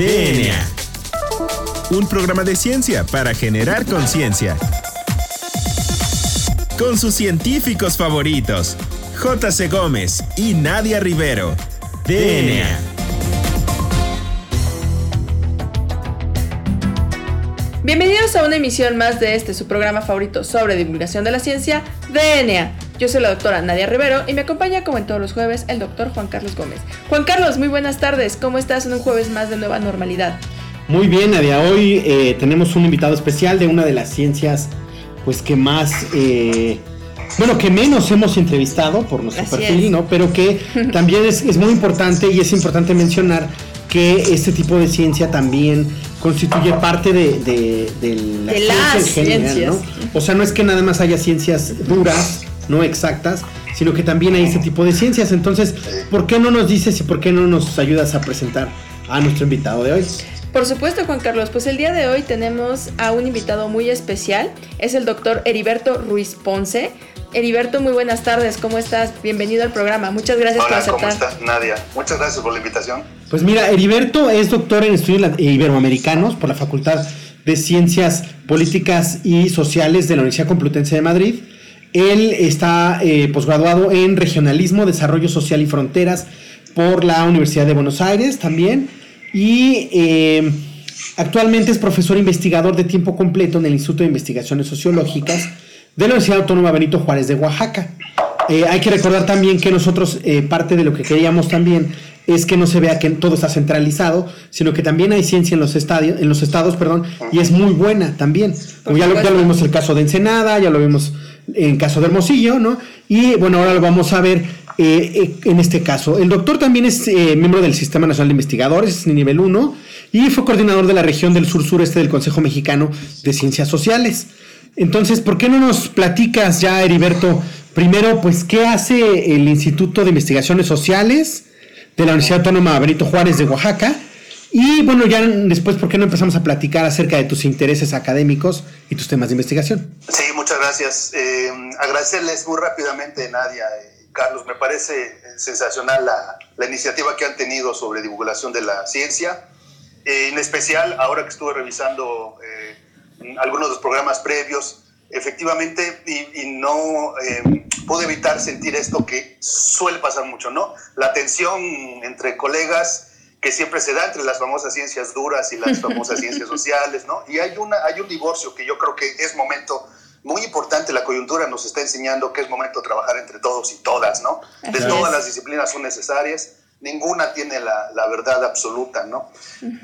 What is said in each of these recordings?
DNA. Un programa de ciencia para generar conciencia. Con sus científicos favoritos, J.C. Gómez y Nadia Rivero. DNA. Bienvenidos a una emisión más de este, su programa favorito sobre divulgación de la ciencia, DNA. Yo soy la doctora Nadia Rivero y me acompaña como en todos los jueves el doctor Juan Carlos Gómez. Juan Carlos, muy buenas tardes. ¿Cómo estás en un jueves más de nueva normalidad? Muy bien, Nadia. Hoy eh, tenemos un invitado especial de una de las ciencias, pues que más, eh, bueno, que menos hemos entrevistado por nuestro Así perfil, es. ¿no? Pero que también es, es muy importante y es importante mencionar que este tipo de ciencia también constituye parte de, de- de la De ciencia las en general, ciencias. ¿no? O sea, no es que nada más haya ciencias duras, no exactas, sino que también hay este tipo de ciencias. Entonces, ¿por qué no nos dices y por qué no nos ayudas a presentar a nuestro invitado de hoy? Por supuesto, Juan Carlos, pues el día de hoy tenemos a un invitado muy especial. Es el doctor Heriberto Ruiz Ponce. Heriberto, muy buenas tardes. ¿Cómo estás? Bienvenido al programa. Muchas gracias Hola, por ¿cómo aceptar. estás, Nadia? Muchas gracias por la invitación. Pues mira, Heriberto es doctor en estudios la- iberoamericanos por la Facultad de Ciencias Políticas y Sociales de la Universidad Complutense de Madrid. Él está eh, posgraduado en Regionalismo, Desarrollo Social y Fronteras por la Universidad de Buenos Aires también. Y eh, actualmente es profesor investigador de tiempo completo en el Instituto de Investigaciones Sociológicas de la Universidad Autónoma Benito Juárez de Oaxaca. Eh, hay que recordar también que nosotros, eh, parte de lo que queríamos también es que no se vea que todo está centralizado, sino que también hay ciencia en los, estadios, en los estados, perdón, y es muy buena también. Como ya, lo, ya lo vimos el caso de Ensenada, ya lo vimos en caso de Hermosillo, ¿no? Y bueno, ahora lo vamos a ver eh, eh, en este caso. El doctor también es eh, miembro del Sistema Nacional de Investigadores, es nivel 1, y fue coordinador de la región del sur-sureste del Consejo Mexicano de Ciencias Sociales. Entonces, ¿por qué no nos platicas ya, Heriberto? Primero, pues, ¿qué hace el Instituto de Investigaciones Sociales de la Universidad Autónoma Benito Juárez de Oaxaca? Y bueno, ya después, ¿por qué no empezamos a platicar acerca de tus intereses académicos y tus temas de investigación? Sí, muchas gracias. Eh, agradecerles muy rápidamente, Nadia y Carlos. Me parece eh, sensacional la, la iniciativa que han tenido sobre divulgación de la ciencia. Eh, en especial, ahora que estuve revisando eh, algunos de los programas previos, efectivamente, y, y no eh, evitar sentir esto que suele pasar mucho, ¿no? La tensión entre colegas que siempre se da entre las famosas ciencias duras y las famosas ciencias sociales, ¿no? Y hay, una, hay un divorcio que yo creo que es momento muy importante, la coyuntura nos está enseñando que es momento de trabajar entre todos y todas, ¿no? De es. todas las disciplinas son necesarias, ninguna tiene la, la verdad absoluta, ¿no?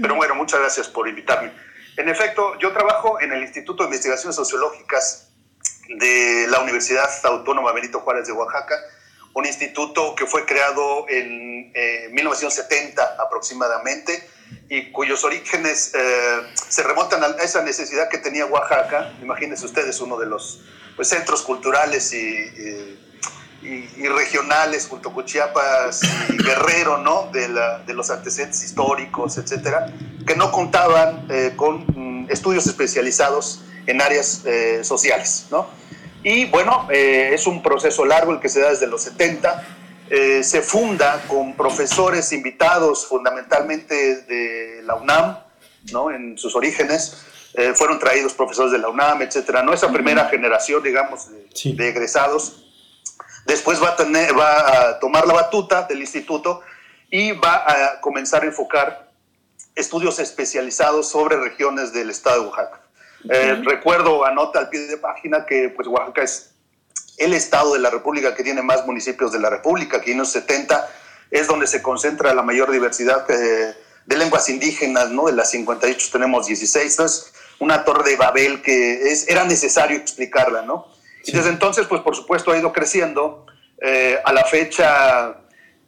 Pero bueno, muchas gracias por invitarme. En efecto, yo trabajo en el Instituto de Investigaciones Sociológicas de la Universidad Autónoma Benito Juárez de Oaxaca, un instituto que fue creado en eh, 1970 aproximadamente y cuyos orígenes eh, se remontan a esa necesidad que tenía Oaxaca. Imagínense ustedes uno de los pues, centros culturales y, regionales junto con Chiapas y Guerrero, ¿no? De, los antecedentes históricos, etcétera, que no contaban eh, con mm, estudios especializados en áreas eh, sociales, ¿no? Y bueno, eh, es un proceso largo el que se da desde los 70. Eh, se funda con profesores invitados fundamentalmente de la UNAM, ¿no? En sus orígenes. Eh, fueron traídos profesores de la UNAM, etcétera. ¿no? Esa primera generación, digamos, de, Sí. de egresados. Después va a, tener, va a tomar la batuta del instituto y va a comenzar a enfocar estudios especializados sobre regiones del estado de Oaxaca. Eh, recuerdo, anota al pie de página que pues, Oaxaca es el estado de la República que tiene más municipios de la República, que en los 70 es donde se concentra la mayor diversidad eh, de lenguas indígenas, ¿no? De las 58 tenemos 16, entonces una torre de Babel que es, era necesario explicarla, ¿no? Y desde entonces, pues por supuesto ha ido creciendo. Eh, a la fecha,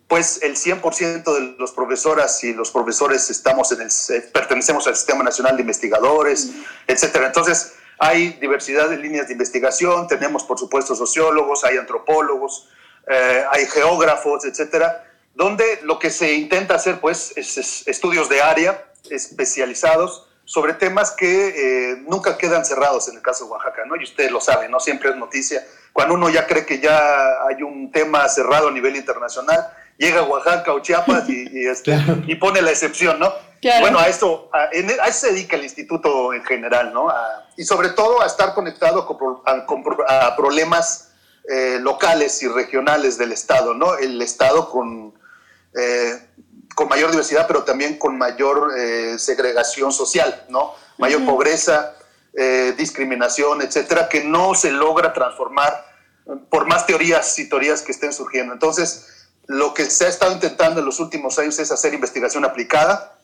pues el 100% de los profesoras y los profesores estamos en el, pertenecemos al Sistema Nacional de Investigadores, etcétera. Entonces, hay diversidad de líneas de investigación, tenemos por supuesto sociólogos, hay antropólogos, eh, hay geógrafos, etcétera, donde lo que se intenta hacer pues es, es estudios de área especializados sobre temas que eh, nunca quedan cerrados en el caso de Oaxaca, ¿no? Y ustedes lo saben, ¿no? Siempre es noticia. Cuando uno ya cree que ya hay un tema cerrado a nivel internacional, llega a Oaxaca o Chiapas y, y, este, Claro. y pone la excepción, ¿no? Bueno, a esto, a, eso se dedica el instituto en general, ¿no? y sobre todo a estar conectado a, problemas eh, locales y regionales del Estado, ¿no? El Estado con, eh, con mayor diversidad, pero también con mayor eh, segregación social, ¿no? Mayor pobreza, discriminación, etcétera, que no se logra transformar por más teorías y teorías que estén surgiendo. Entonces, lo que se ha estado intentando en los últimos años es hacer investigación aplicada,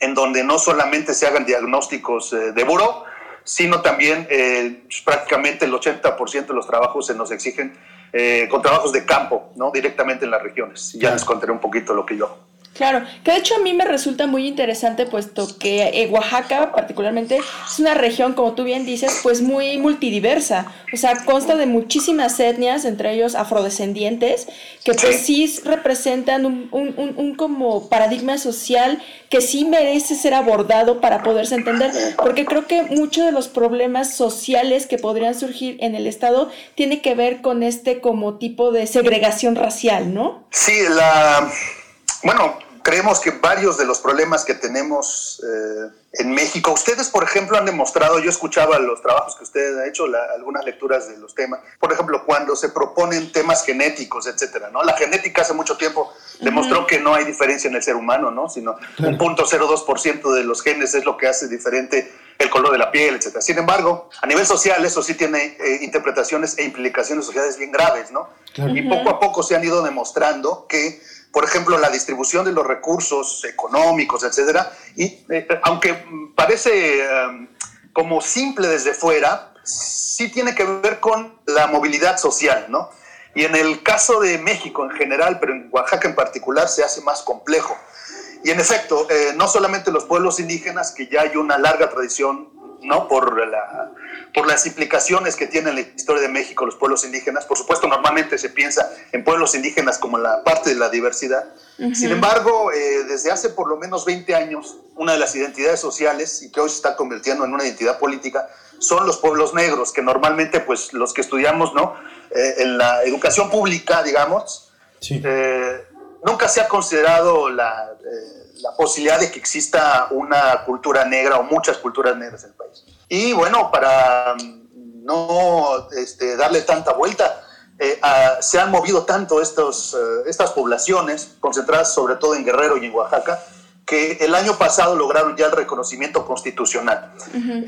en donde no solamente se hagan diagnósticos eh, de buró, sino también eh, prácticamente el 80% de los trabajos se nos exigen eh, con trabajos de campo, ¿no? directamente en las regiones. Ya les contaré un poquito lo que yo Claro, que de hecho a mí me resulta muy interesante puesto que eh, Oaxaca particularmente es una región, como tú bien dices, pues muy multidiversa. O sea, consta de muchísimas etnias, entre ellos afrodescendientes, que pues sí representan un, un, un, como paradigma social que sí merece ser abordado para poderse entender, porque creo que muchos de los problemas sociales que podrían surgir en el Estado tiene que ver con este como tipo de segregación racial, ¿no? Sí, la... Bueno, creemos que varios de los problemas que tenemos eh, en México, ustedes, por ejemplo, han demostrado, yo escuchaba los trabajos que ustedes han hecho, algunas lecturas de los temas, por ejemplo, cuando se proponen temas genéticos, etcétera, ¿no? La genética hace mucho tiempo demostró que no hay diferencia en el ser humano, ¿no? Sino un punto 0,2% de los genes es lo que hace diferente el color de la piel, etcétera. Sin embargo, a nivel social eso sí tiene eh, interpretaciones e implicaciones sociales bien graves, ¿no? Y poco a poco se han ido demostrando que por ejemplo, la distribución de los recursos económicos, etcétera. Y eh, aunque parece em, como simple desde fuera, sí tiene que ver con la movilidad social, ¿no? Y en el caso de México en general, pero en Oaxaca en particular, se hace más complejo. Y en efecto, eh, no solamente los pueblos indígenas, que ya hay una larga tradición ¿no? Por, la, por las implicaciones que tienen la historia de México los pueblos indígenas. Por supuesto, normalmente se piensa en pueblos indígenas como la parte de la diversidad. Sin embargo, eh, desde hace por lo menos 20 años, una de las identidades sociales, y que hoy se está convirtiendo en una identidad política, son los pueblos negros, que normalmente pues los que estudiamos ¿no? Eh, en la educación pública, digamos, eh, nunca se ha considerado la la posibilidad de que exista una cultura negra o muchas culturas negras en el país. Y bueno, para mm, no este, darle tanta vuelta, eh, se han movido tanto estos, eh, estas poblaciones, concentradas sobre todo en Guerrero y en Oaxaca, que el año pasado lograron ya el reconocimiento constitucional.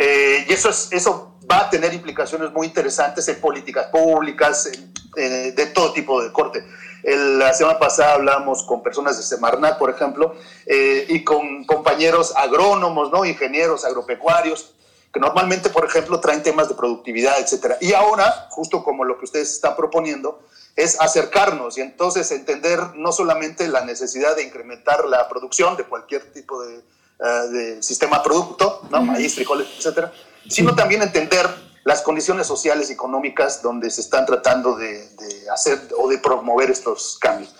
Eh, y eso, es, eso va a tener implicaciones muy interesantes en políticas públicas, de todo tipo de corte la semana pasada hablamos con personas de Semarnat, por ejemplo, eh, y con compañeros agrónomos, ¿no? ingenieros agropecuarios, que normalmente, por ejemplo, traen temas de productividad, etc. Y ahora, justo como lo que ustedes están proponiendo, es acercarnos y entonces entender no solamente la necesidad de incrementar la producción de cualquier tipo de, eh, sistema producto, ¿no? maíz, frijoles, etcétera, sino también entender las condiciones sociales y económicas donde se están tratando de, hacer o de promover estos cambios.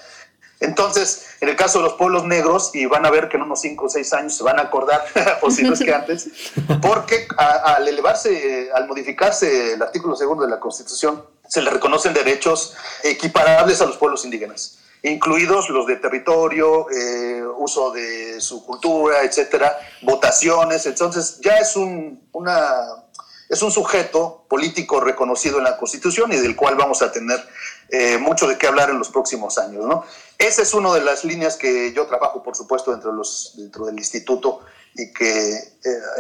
Entonces, en el caso de los pueblos negros, y van a ver que en unos 5 o 6 años se van a acordar, o si no es que antes, porque al elevarse, al modificarse el artículo segundo de la Constitución, se le reconocen derechos equiparables a los pueblos indígenas, incluidos los de territorio, eh, uso de su cultura, etcétera, votaciones. Entonces, ya es un, una es un sujeto político reconocido en la Constitución y del cual vamos a tener eh, mucho de qué hablar en los próximos años. ¿no? Esa es una de las líneas que yo trabajo, por supuesto, dentro, los, dentro del instituto y que eh,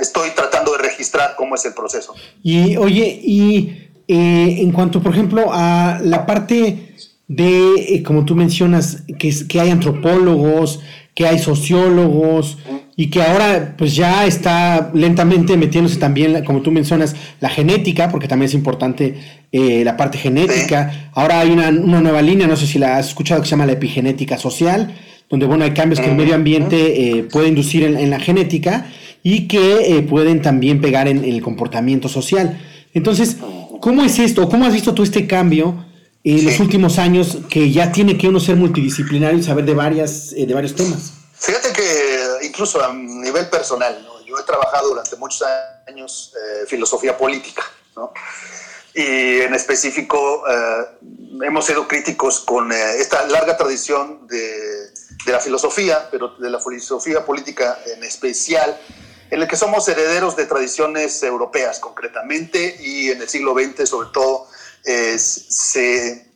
estoy tratando de registrar cómo es el proceso. Y oye, y eh, en cuanto, por ejemplo, a la parte de, como tú mencionas, que, que hay antropólogos, que hay sociólogos, y que ahora pues ya está lentamente metiéndose también, como tú mencionas, la genética, porque también es importante eh, la parte genética. Ahora hay una, nueva línea, no sé si la has escuchado, que se llama la epigenética social, donde bueno, hay cambios que el medio ambiente eh, puede inducir en, la genética y que eh, pueden también pegar en, el comportamiento social. Entonces, ¿cómo es esto? ¿Cómo has visto tú este cambio en los últimos años que ya tiene que uno ser multidisciplinario y saber de, varias, de varios temas? Fíjate que incluso a nivel personal, yo he trabajado durante muchos años eh, filosofía política, ¿no? y en específico eh, hemos sido críticos con eh, esta larga tradición de de la filosofía, pero de la filosofía política en especial, en el que somos herederos de tradiciones europeas concretamente y en el siglo XX sobre todo se,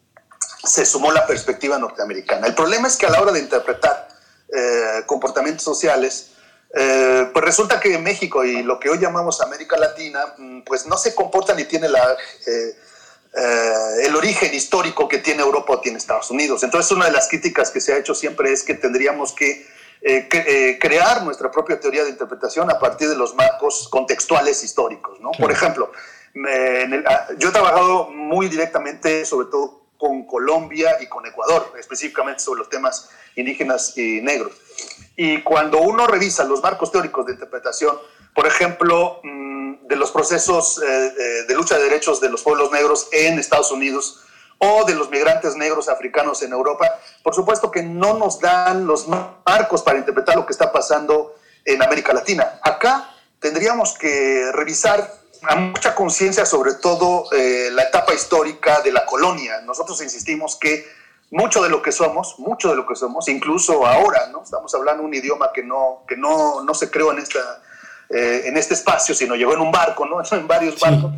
se, sumó la perspectiva norteamericana. El problema es que a la hora de interpretar eh, comportamientos sociales, eh, pues resulta que México y lo que hoy llamamos América Latina, mm, pues no se comporta ni tiene la, eh, el origen histórico que tiene Europa o tiene Estados Unidos. Entonces una de las críticas que se ha hecho siempre es que tendríamos que crear nuestra propia teoría de interpretación a partir de los marcos contextuales históricos. ¿no? Por ejemplo, Ah, yo he trabajado muy directamente, sobre todo con Colombia y con Ecuador, específicamente sobre los temas indígenas y negros. Y cuando uno revisa los marcos teóricos de interpretación, por ejemplo, mm, de los procesos eh, eh, de lucha de derechos de los pueblos negros en Estados Unidos o de los migrantes negros africanos en Europa, por supuesto que no nos dan los marcos para interpretar lo que está pasando en América Latina. Acá tendríamos que revisar a mucha conciencia sobre todo eh, la etapa histórica de la colonia. Nosotros insistimos que mucho de lo que somos, mucho de lo que somos, incluso ahora, ¿no? Estamos hablando un idioma que no, que no, no se creó en, esta, eh, en este espacio, sino llegó en un barco, ¿no? En varios barcos.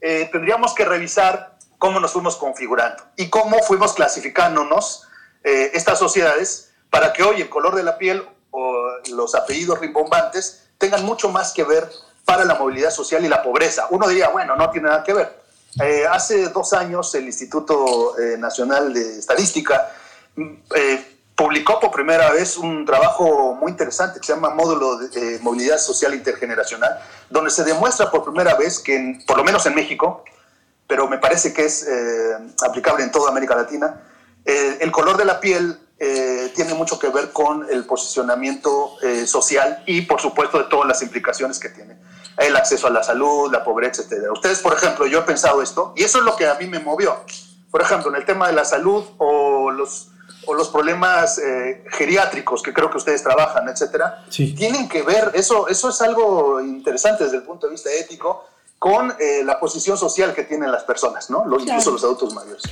Eh, tendríamos que revisar cómo nos fuimos configurando y cómo fuimos clasificándonos estas sociedades para que hoy el color de la piel o los apellidos rimbombantes tengan mucho más que ver para la movilidad social y la pobreza. Uno diría, bueno, no tiene nada que ver. Eh, hace dos años el Instituto eh, Nacional de Estadística mm, eh, publicó por primera vez un trabajo muy interesante que se llama Módulo de Movilidad Social Intergeneracional, donde se demuestra por primera vez que, por lo menos en México, pero me parece que es aplicable en toda América Latina, el color de la piel eh, tiene mucho que ver con el posicionamiento eh, social y, por supuesto, de todas las implicaciones que tiene. El acceso a la salud, la pobreza, etc. Ustedes, por ejemplo, yo he pensado esto, y eso es lo que a mí me movió. Por ejemplo, en el tema de la salud o los, o los problemas eh, geriátricos que creo que ustedes trabajan, etcétera, tienen que ver, eso, eso es algo interesante desde el punto de vista ético, con eh, la posición social que tienen las personas, ¿no? Incluso los adultos mayores.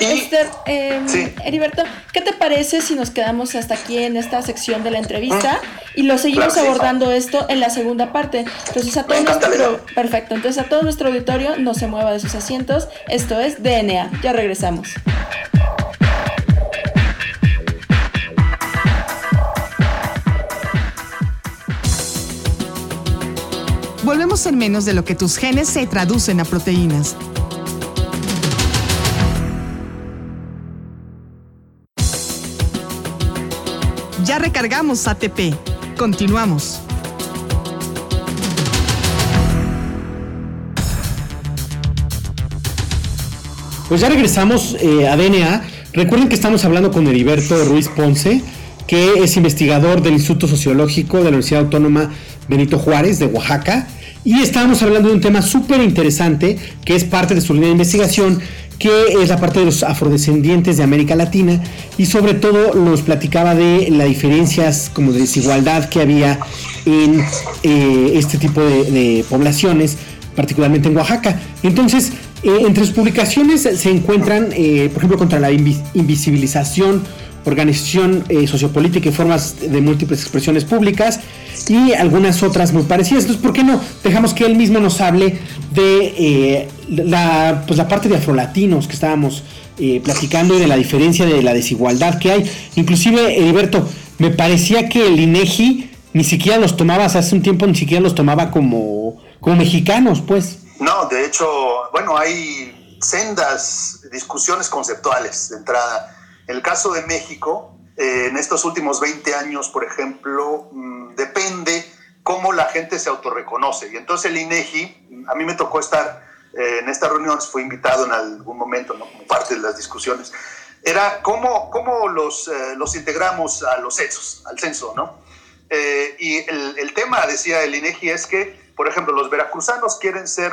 Esther, em, Heriberto, ¿qué te parece si nos quedamos hasta aquí en esta sección de la entrevista y lo seguimos abordando esto en la segunda parte? Entonces a todo nuestro perfecto, entonces a todo nuestro auditorio no se mueva de sus asientos. Esto es DNA. Ya regresamos. Volvemos en menos de lo que tus genes se traducen a proteínas. Ya recargamos ATP. Continuamos. Pues ya regresamos eh, a DNA. Recuerden que estamos hablando con Heriberto Ruiz Ponce, que es investigador del Instituto Sociológico de la Universidad Autónoma Benito Juárez de Oaxaca y estábamos hablando de un tema súper interesante que es parte de su línea de investigación, que es la parte de los afrodescendientes de América Latina y sobre todo nos platicaba de las diferencias como de desigualdad que había en eh, este tipo de, poblaciones, particularmente en Oaxaca. Entonces, eh, entre sus publicaciones se encuentran, eh, por ejemplo, contra la invisibilización organización eh, sociopolítica y formas de múltiples expresiones públicas y algunas otras muy parecidas. Entonces, ¿por qué no dejamos que él mismo nos hable de eh, la, pues la parte de afrolatinos que estábamos eh, platicando y de la diferencia de la desigualdad que hay? Inclusive, Heriberto, me parecía que el INEGI ni siquiera los tomaba, hace un tiempo ni siquiera los tomaba como, como mexicanos, pues. No, de hecho, bueno, hay sendas discusiones conceptuales de entrada el caso de México, eh, en estos últimos 20 años, por ejemplo, mm, depende cómo la gente se autorreconoce. Y entonces el INEGI, a mí me tocó estar eh, en esta reunión, fui invitado en algún momento, ¿no? como parte de las discusiones, era cómo, cómo los, eh, los integramos a los censos, al censo, ¿no? y el, el, tema, decía el INEGI, es que, por ejemplo, los veracruzanos quieren ser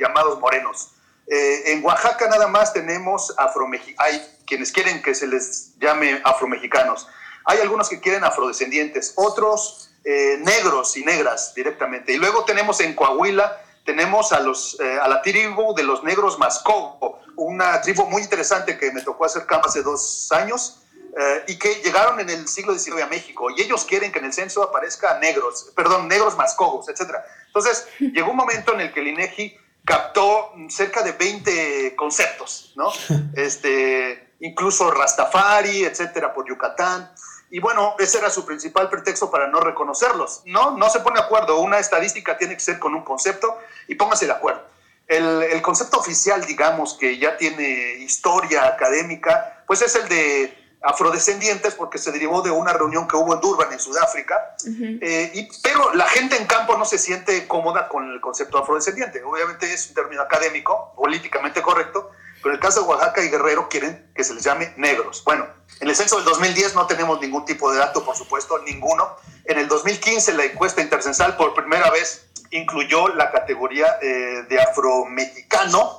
llamados morenos. En Oaxaca nada más tenemos afromexicanos, quienes quieren que se les llame afromexicanos. Hay algunos que quieren afrodescendientes, otros eh, negros y negras directamente. Y luego tenemos en Coahuila, tenemos a, los, eh, a la tribu de los negros Mascobo, una tribu muy interesante que me tocó hacer campo hace dos años, eh, y que llegaron en el siglo XIX a México y ellos quieren que en el censo aparezca negros, perdón, negros mascogos, etc. Entonces, llegó un momento en el que el INEGI captó cerca de 20 conceptos, ¿no? Este, incluso Rastafari, etcétera, por Yucatán. Y bueno, ese era su principal pretexto para no reconocerlos. No, no se pone de acuerdo. Una estadística tiene que ser con un concepto y póngase de acuerdo. El, el, concepto oficial, digamos, que ya tiene historia académica, pues es el de afrodescendientes, porque se derivó de una reunión que hubo en Durban, en Sudáfrica, eh, y, pero la gente en campo no se siente cómoda con el concepto afrodescendiente. Obviamente es un término académico, políticamente correcto, pero en el caso de Oaxaca y Guerrero quieren que se les llame negros. Bueno, en el censo del 2010 no tenemos ningún tipo de dato, por supuesto, ninguno. En el 2015 la encuesta intercensal por primera vez incluyó la categoría eh, de afromexicano,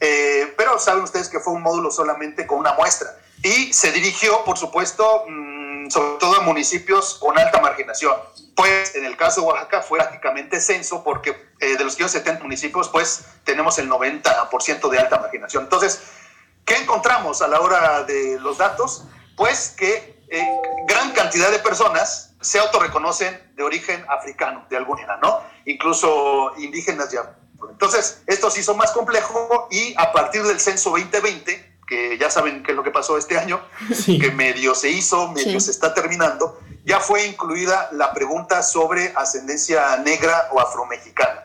eh, pero saben ustedes que fue un módulo solamente con una muestra y se dirigió, por supuesto, mm, sobre todo a municipios con alta marginación. Pues en el caso de Oaxaca fue prácticamente censo porque eh, de los 70 municipios, pues tenemos el 90% de alta marginación. Entonces, ¿qué encontramos a la hora de los datos? Pues que eh, gran cantidad de personas se autorreconocen de origen africano, de alguna ¿no? Incluso indígenas ya. Entonces, esto se hizo más complejo y a partir del censo 2020, que ya saben qué es lo que pasó este año, que medio se hizo, medio se está terminando, ya fue incluida la pregunta sobre ascendencia negra o afromexicana.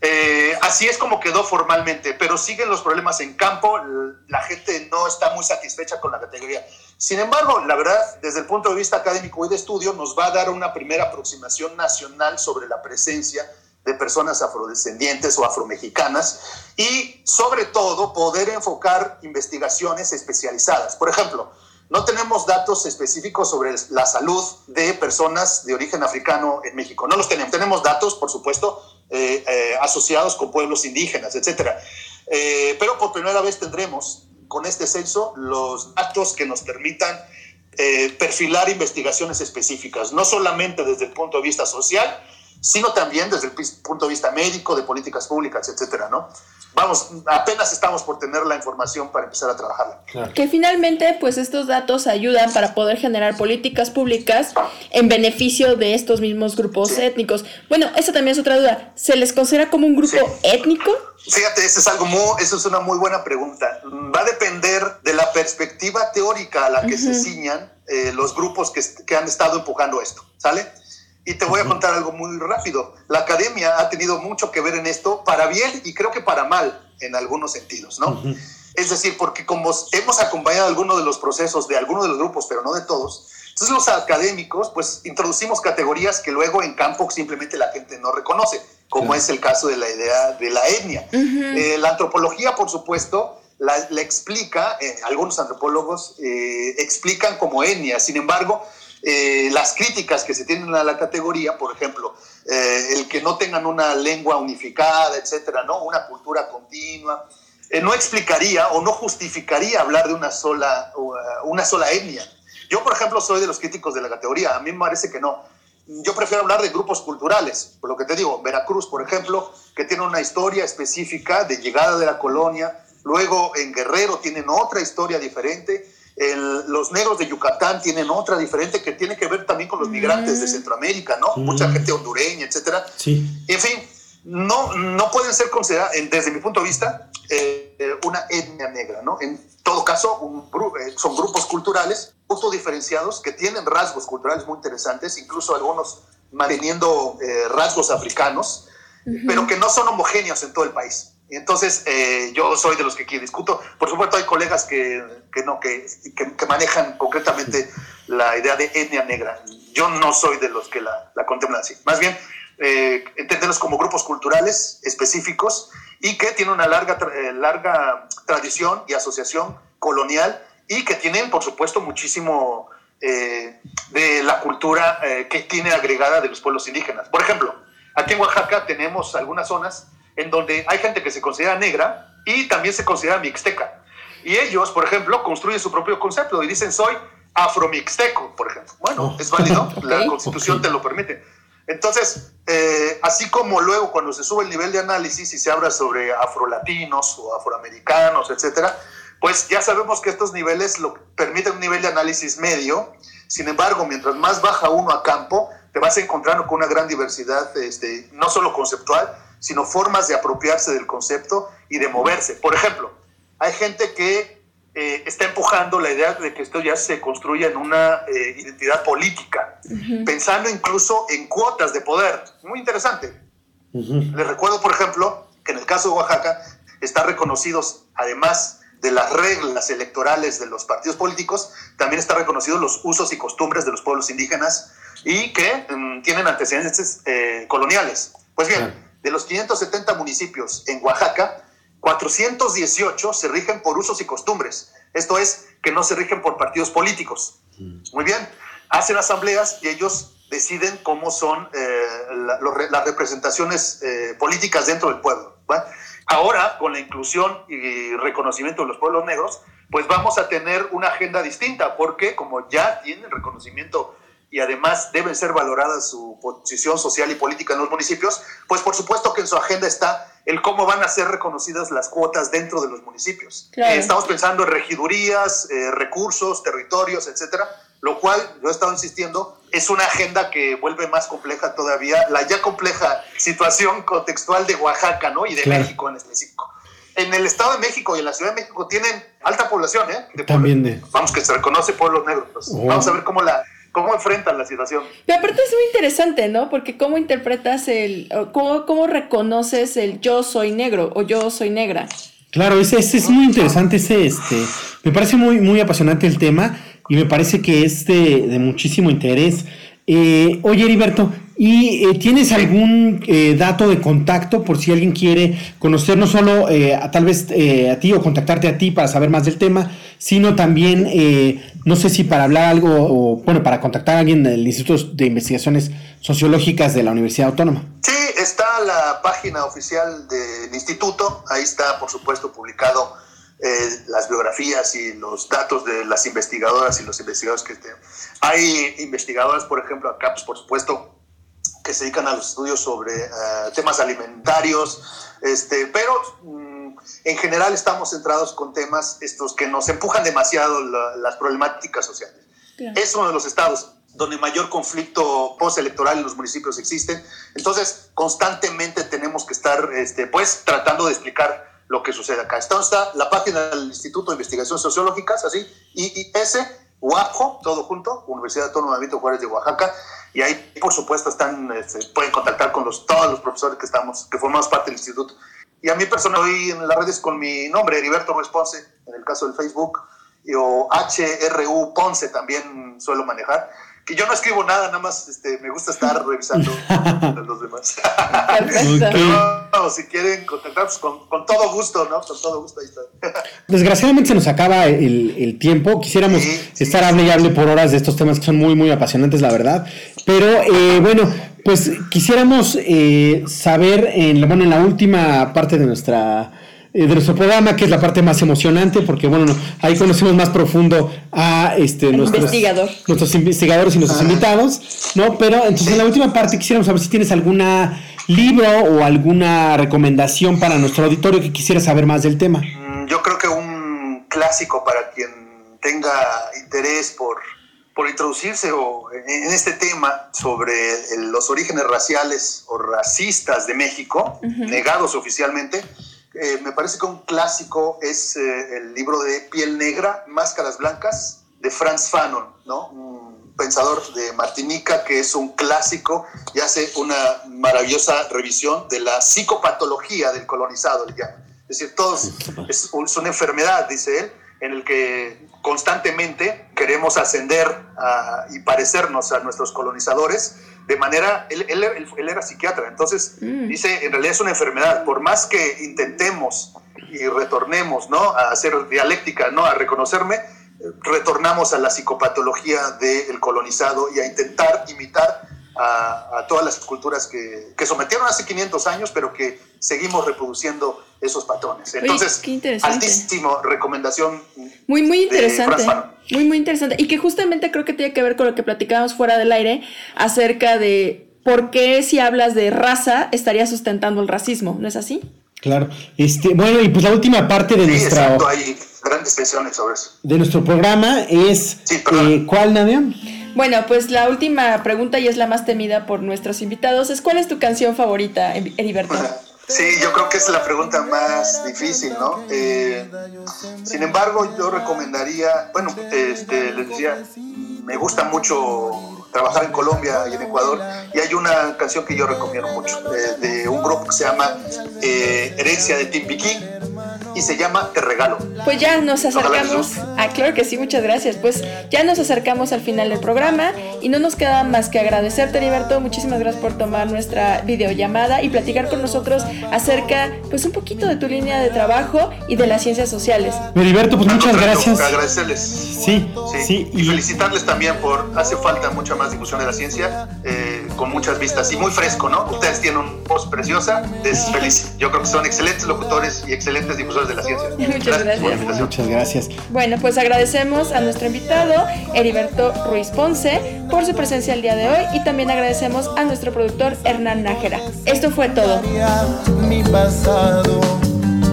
Eh, así es como quedó formalmente, pero siguen los problemas en campo, la gente no está muy satisfecha con la categoría. Sin embargo, la verdad, desde el punto de vista académico y de estudio, nos va a dar una primera aproximación nacional sobre la presencia de personas afrodescendientes o afromexicanas y sobre todo poder enfocar investigaciones especializadas. Por ejemplo, no tenemos datos específicos sobre la salud de personas de origen africano en México. No los tenemos. Tenemos datos, por supuesto, eh, eh, asociados con pueblos indígenas, etc. Eh, pero por primera vez tendremos con este censo los datos que nos permitan perfilar investigaciones específicas, no solamente desde el punto de vista social, sino también desde el punto de vista médico, de políticas públicas, etcétera, ¿no? Vamos, apenas estamos por tener la información para empezar a trabajarla. Que finalmente, pues estos datos ayudan para poder generar políticas públicas en beneficio de estos mismos grupos étnicos. Bueno, esa también es otra duda. ¿Se les considera como un grupo étnico? Fíjate, eso es algo muy, eso es una muy buena pregunta. Va a depender de la perspectiva teórica a la que se ciñan eh, los grupos que, que han estado empujando esto, ¿sale? Y te voy a contar algo muy rápido. La academia ha tenido mucho que ver en esto, para bien y creo que para mal en algunos sentidos, ¿no? Es decir, porque como hemos acompañado algunos de los procesos de algunos de los grupos, pero no de todos, entonces los académicos, pues introducimos categorías que luego en campo simplemente la gente no reconoce, como es el caso de la idea de la etnia. Eh, la antropología, por supuesto, la, explica, eh, algunos antropólogos eh, explican como etnia, sin embargo, eh, las críticas que se tienen a la categoría, por ejemplo, eh, el que no tengan una lengua unificada, etcétera, ¿no? Una cultura continua, eh, no explicaría o no justificaría hablar de una sola, una sola etnia. Yo, por ejemplo, soy de los críticos de la categoría, a mí me parece que no. Yo prefiero hablar de grupos culturales, por lo que te digo, Veracruz, por ejemplo, que tiene una historia específica de llegada de la colonia, luego en Guerrero tienen otra historia diferente, los negros de Yucatán tienen otra diferente que tiene que ver también con los migrantes de mm. Centroamérica, ¿no? Mucha gente hondureña, etcétera. Sí. En fin, no, no pueden ser consideradas, desde mi punto de vista, eh, una etnia negra, ¿no? En todo caso, un, eh, son grupos culturales autodiferenciados que tienen rasgos culturales muy interesantes, incluso algunos manteniendo eh, rasgos africanos, pero que no son homogéneos en todo el país. Entonces, eh, yo soy de los que aquí discuto. Por supuesto, hay colegas que, que no, que, que, manejan concretamente la idea de etnia negra. Yo no soy de los que la, la contemplan así. Más bien, eh, entenderlos como grupos culturales específicos y que tienen una larga, eh, larga tradición y asociación colonial y que tienen, por supuesto, muchísimo eh, de la cultura que tiene agregada de los pueblos indígenas. Por ejemplo, aquí en Oaxaca tenemos algunas zonas en donde hay gente que se considera negra y también se considera mixteca. Y ellos, por ejemplo, construyen su propio concepto y dicen soy afromixteco, por ejemplo. Bueno, oh. es válido, la constitución te lo permite. Entonces, eh, así como luego cuando se sube el nivel de análisis y se habla sobre afrolatinos o afroamericanos, etcétera, pues ya sabemos que estos niveles lo permiten un nivel de análisis medio. Sin embargo, mientras más baja uno a campo, te vas encontrando con una gran diversidad, este, no solo conceptual, sino formas de apropiarse del concepto y de moverse. Por ejemplo, hay gente que eh, está empujando la idea de que esto ya se construya en una eh, identidad política, pensando incluso en cuotas de poder. Muy interesante. Les recuerdo, por ejemplo, que en el caso de Oaxaca están reconocidos, además de las reglas electorales de los partidos políticos, también están reconocidos los usos y costumbres de los pueblos indígenas y que mm, tienen antecedentes eh, coloniales. Pues bien, de los 570 municipios en Oaxaca, 418 se rigen por usos y costumbres. Esto es, que no se rigen por partidos políticos. Muy bien, hacen asambleas y ellos deciden cómo son eh, las representaciones eh, políticas dentro del pueblo. Ahora, con la inclusión y reconocimiento de los pueblos negros, pues vamos a tener una agenda distinta, porque como ya tienen reconocimiento y además deben ser valoradas su posición social y política en los municipios, pues por supuesto que en su agenda está el cómo van a ser reconocidas las cuotas dentro de los municipios. Eh, estamos pensando en regidurías, eh, recursos, territorios, etcétera, lo cual, yo he estado insistiendo, es una agenda que vuelve más compleja todavía la ya compleja situación contextual de Oaxaca, ¿no? Y de México en específico. En el Estado de México y en la Ciudad de México tienen alta población, ¿eh? También de... Vamos, que se reconoce pueblos negros. Oh. Vamos a ver cómo la cómo enfrentan la situación. Pero aparte es muy interesante, ¿no? Porque cómo interpretas el, cómo, cómo reconoces el yo soy negro o yo soy negra. Claro, ese, es muy interesante, ese, este, me parece muy, muy apasionante el tema y me parece que es de, muchísimo interés. Eh, oye, Heriberto, ¿Y eh, tienes algún eh, dato de contacto por si alguien quiere conocer no solo eh, tal vez a ti o contactarte a ti para saber más del tema, sino también, no sé si para hablar algo o, bueno, para contactar a alguien del Instituto de Investigaciones Sociológicas de la Universidad Autónoma? Sí, está la página oficial del instituto, ahí está, por supuesto, publicado las biografías y los datos de las investigadoras y los investigadores que estén. Hay investigadoras, por ejemplo, acá, pues, por supuesto, que se dedican a los estudios sobre eh, temas alimentarios, este, pero mm, en general estamos centrados con temas estos que nos empujan demasiado las problemáticas sociales. Es uno de los estados donde mayor conflicto postelectoral en los municipios existe. Entonces, constantemente tenemos que estar este, pues, tratando de explicar lo que sucede acá. Entonces está la página del Instituto de Investigaciones Sociológicas, así, IIS, UAPJO, todo junto, Universidad Autónoma de Benito Juárez de Oaxaca, y ahí, por supuesto, están, este, pueden contactar con los, todos los profesores que estamos, que formamos parte del instituto. Y a mí personal, hoy en las redes con mi nombre, Heriberto Response, en el caso del Facebook, o HRU Ponce también suelo manejar que yo no escribo nada, nada más este, me gusta estar revisando los demás. Pero, si quieren contactarnos pues, con, todo gusto, ¿no? Con todo gusto, ahí está. Desgraciadamente se nos acaba el, tiempo. Quisiéramos estar sí, hable y hable por horas de estos temas que son muy, muy apasionantes, la verdad. Pero eh, bueno, pues quisiéramos eh, saber, en, bueno, en la última parte de nuestra de nuestro programa, que es la parte más emocionante, porque bueno, ahí conocemos más profundo a este, nuestros, nuestros investigadores y nuestros invitados, ¿no? Pero entonces en la última parte quisiéramos saber si tienes alguna libro o alguna recomendación para nuestro auditorio que quisiera saber más del tema. Mm, yo creo que un clásico para quien tenga interés por, por introducirse o en este tema sobre los orígenes raciales o racistas de México, negados oficialmente, eh, me parece que un clásico es eh, el libro de Piel Negra, Máscaras Blancas, de Franz Fanon, ¿no? un pensador de Martinica que es un clásico y hace una maravillosa revisión de la psicopatología del colonizado, Es decir, todos, es, una enfermedad, dice él, en el que constantemente queremos ascender y parecernos a nuestros colonizadores, de manera, él, él, él era psiquiatra, entonces mm. dice, en realidad es una enfermedad, por más que intentemos y retornemos, ¿no? A hacer dialéctica, ¿no? A reconocerme, retornamos a la psicopatología del colonizado y a intentar imitar a, todas las culturas que, que, sometieron hace 500 años, pero que seguimos reproduciendo esos patrones. Entonces, altísimo recomendación. Muy, muy interesante. Muy, muy interesante. Y que justamente creo que tiene que ver con lo que platicábamos fuera del aire acerca de por qué si hablas de raza estaría sustentando el racismo, ¿no es así? Claro. Este, bueno, y pues la última parte de Sí, nuestra exacto, hay grandes tensiones sobre eso. de nuestro programa es Sí, eh, ¿cuál, Nadia? Bueno, pues la última pregunta y es la más temida por nuestros invitados es ¿cuál es tu canción favorita, Heriberto? Sí, yo creo que es la pregunta más difícil, ¿no? Eh, sin embargo, yo recomendaría, bueno, este, les decía, me gusta mucho trabajar en Colombia y en Ecuador, y hay una canción que yo recomiendo mucho, de, de un grupo que se llama eh, Herencia de Timbiquí, y se llama Te Regalo. Pues ya nos acercamos. Ah, claro que sí, muchas gracias. Pues ya nos acercamos al final del programa y no nos queda más que agradecerte, Heriberto. Muchísimas gracias por tomar nuestra videollamada y platicar con nosotros acerca, pues un poquito de tu línea de trabajo y de las ciencias sociales. Heriberto, pues muchas gracias. Agradecerles. Sí, Sí, sí, y, felicitarles también por hace falta mucha más difusión de la ciencia eh, con muchas vistas y muy fresco, ¿no? Ustedes tienen una voz preciosa, es feliz. Yo creo que son excelentes locutores y excelentes difusores de la ciencia. Muchas gracias. invitación. Muchas gracias. Bueno, pues agradecemos a nuestro invitado, Heriberto Ruiz Ponce, por su presencia el día de hoy y también agradecemos a nuestro productor Hernán Nájera. Esto fue todo. mi pasado,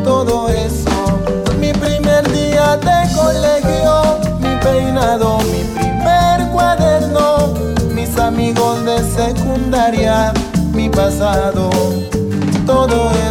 todo eso, mi primer día de colegio, mi peinado, mi primer cuaderno, mis amigos de secundaria, mi pasado, todo eso.